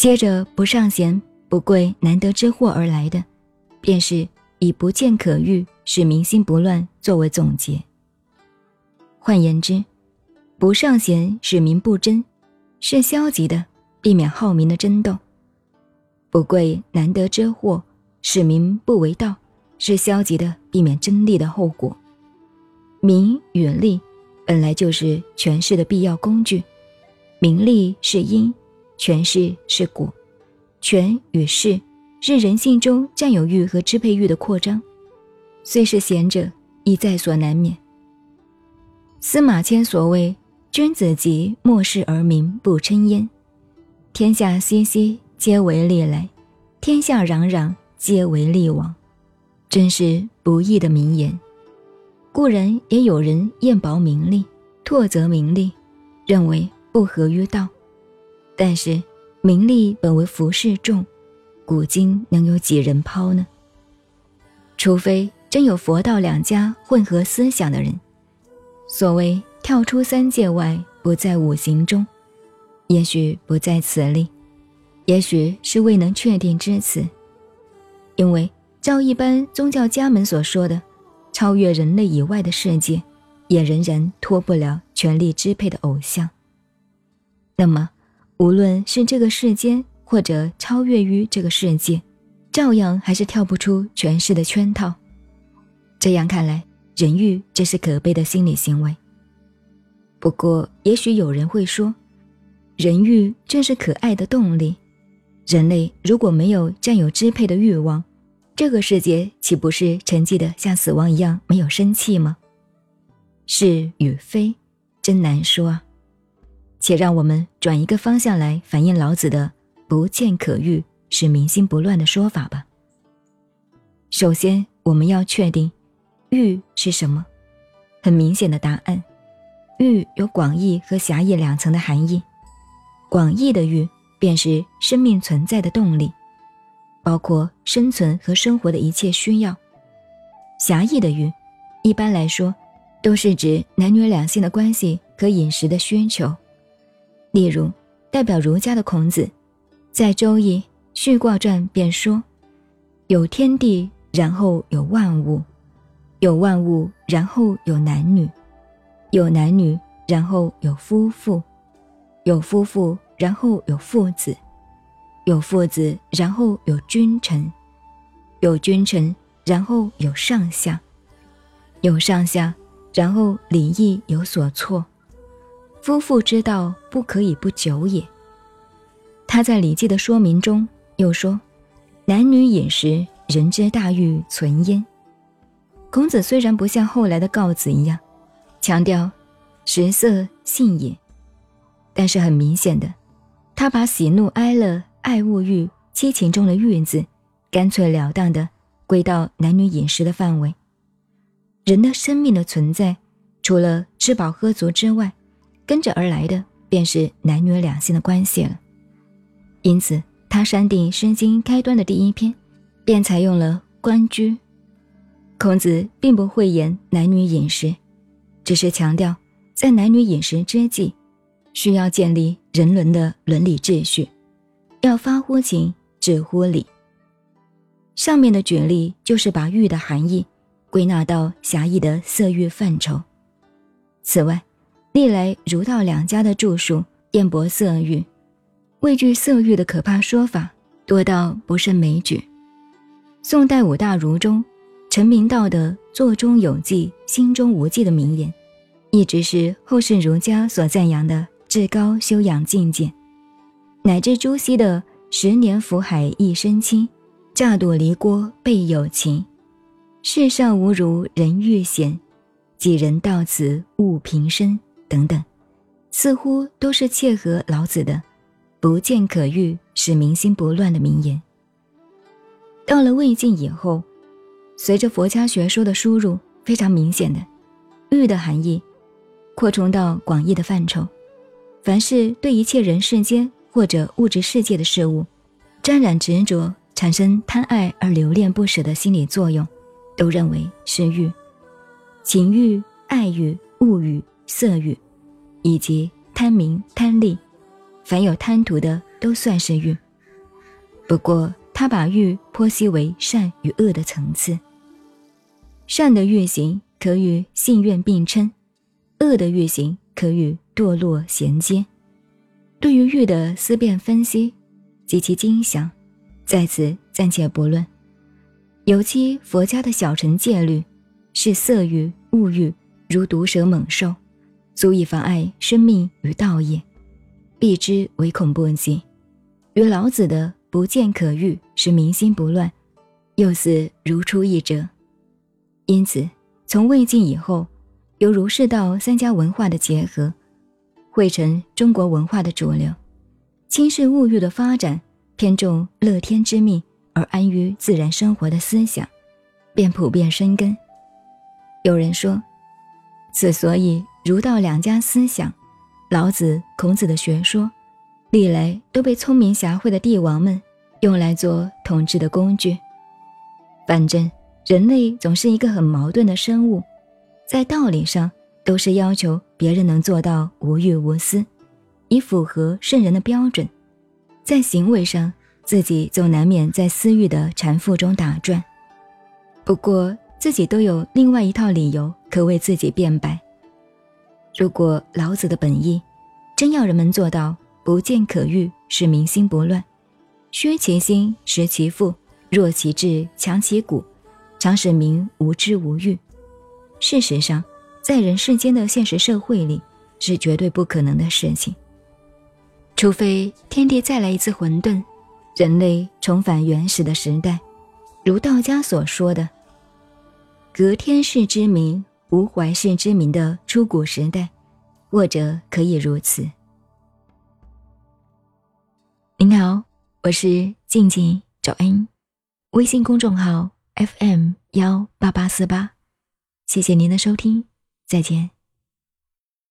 接着不尚贤、不贵、难得之货而来的，便是以不见可欲，使民心不乱作为总结。换言之，不尚贤使民不争，是消极的，避免好民的争斗；不贵难得之货，使民不为道，是消极的，避免争利的后果。名与利本来就是权势的必要工具，名利是因，权势是果，权与势是人性中占有欲和支配欲的扩张，虽是贤者，亦在所难免。司马迁所谓“君子及，莫视而民不称焉；天下熙熙，皆为利来；天下攘攘，皆为利往”，真是不义的名言。固然也有人厌薄名利，唾责名利，认为不合于道。但是名利本为浮世重，古今能有几人抛呢？除非真有佛道两家混合思想的人。所谓跳出三界外，不在五行中，也许不在此例，也许是未能确定之词。因为照一般宗教家们所说的。超越人类以外的世界，也仍然脱不了权力支配的偶像。那么，无论是这个世间，或者超越于这个世界，照样还是跳不出权势的圈套。这样看来，人欲这是可悲的心理行为。不过，也许有人会说，人欲正是可爱的动力。人类如果没有占有支配的欲望，这个世界岂不是沉寂的像死亡一样没有生气吗？是与非，真难说啊。且让我们转一个方向来反映老子的“不见可欲，使民心不乱”的说法吧。首先，我们要确定“欲”是什么。很明显的答案，“欲”有广义和狭义两层的含义。广义的“欲”便是生命存在的动力。包括生存和生活的一切需要。狭义的欲，一般来说，都是指男女两性的关系和饮食的需求。例如，代表儒家的孔子，在《周易·序卦传》便说：“有天地，然后有万物；有万物，然后有男女；有男女，然后有夫妇；有夫妇，然后有父子。”有父子，然后有君臣；有君臣，然后有上下；有上下，然后礼义有所措。夫妇之道，不可以不久也。他在《礼记》的说明中又说：“男女饮食，人之大欲存焉。”孔子虽然不像后来的告子一样，强调食色性也，但是很明显的，他把喜怒哀乐。爱物欲、七情中的“欲”字，干脆了当的归到男女饮食的范围。人的生命的存在，除了吃饱喝足之外，跟着而来的便是男女两性的关系了。因此，他删定《诗经》开端的第一篇，便采用了“关雎”。孔子并不讳言男女饮食，只是强调在男女饮食之际，需要建立人伦的伦理秩序。要发乎情，止乎礼。上面的举例就是把欲的含义归纳到狭义的色欲范畴。此外，历来儒道两家的著述辩驳色欲、畏惧色欲的可怕说法多到不胜枚举。宋代五大儒中，陈明道的“坐中有迹，心中无迹”的名言，一直是后世儒家所赞扬的至高修养境界。乃至朱熹的“十年福海一身轻，乍躲离锅倍有情。世上无如人欲险，几人到此悟平生”等等，似乎都是切合老子的“不见可欲，使民心不乱”的名言。到了魏晋以后，随着佛家学说的输入，非常明显的“欲”的含义扩充到广义的范畴，凡是对一切人世间。或者物质世界的事物，沾染执着，产生贪爱而留恋不舍的心理作用，都认为是欲。情欲、爱欲、物欲、色欲，以及贪名、贪利，凡有贪图的都算是欲。不过他把欲剖析为善与恶的层次。善的欲行可与信愿并称，恶的欲行可与堕落衔接。对于欲的思辨分析及其精详，在此暂且不论。尤其佛家的小乘戒律，是色欲、物欲如毒蛇猛兽，足以妨碍生命与道业，避之唯恐不及。与老子的“不见可欲，是民心不乱”，又似如出一辙。因此，从魏晋以后，由儒释道三家文化的结合。汇成中国文化的主流，轻视物欲的发展，偏重乐天之命而安于自然生活的思想，便普遍生根。有人说，此所以儒道两家思想，老子、孔子的学说，历来都被聪明侠慧的帝王们用来做统治的工具。反正人类总是一个很矛盾的生物，在道理上。都是要求别人能做到无欲无私，以符合圣人的标准；在行为上，自己总难免在私欲的缠缚中打转。不过，自己都有另外一套理由可为自己辩白。如果老子的本意真要人们做到不见可欲，使民心不乱，虚其心，实其腹，弱其志，强其骨，常使民无知无欲。事实上，在人世间的现实社会里，是绝对不可能的事情。除非天地再来一次混沌，人类重返原始的时代，如道家所说的“隔天世之民，无怀世之名”的出谷时代，或者可以如此。您好，我是静静找恩，微信公众号 FM 幺八八四八，谢谢您的收听。再见。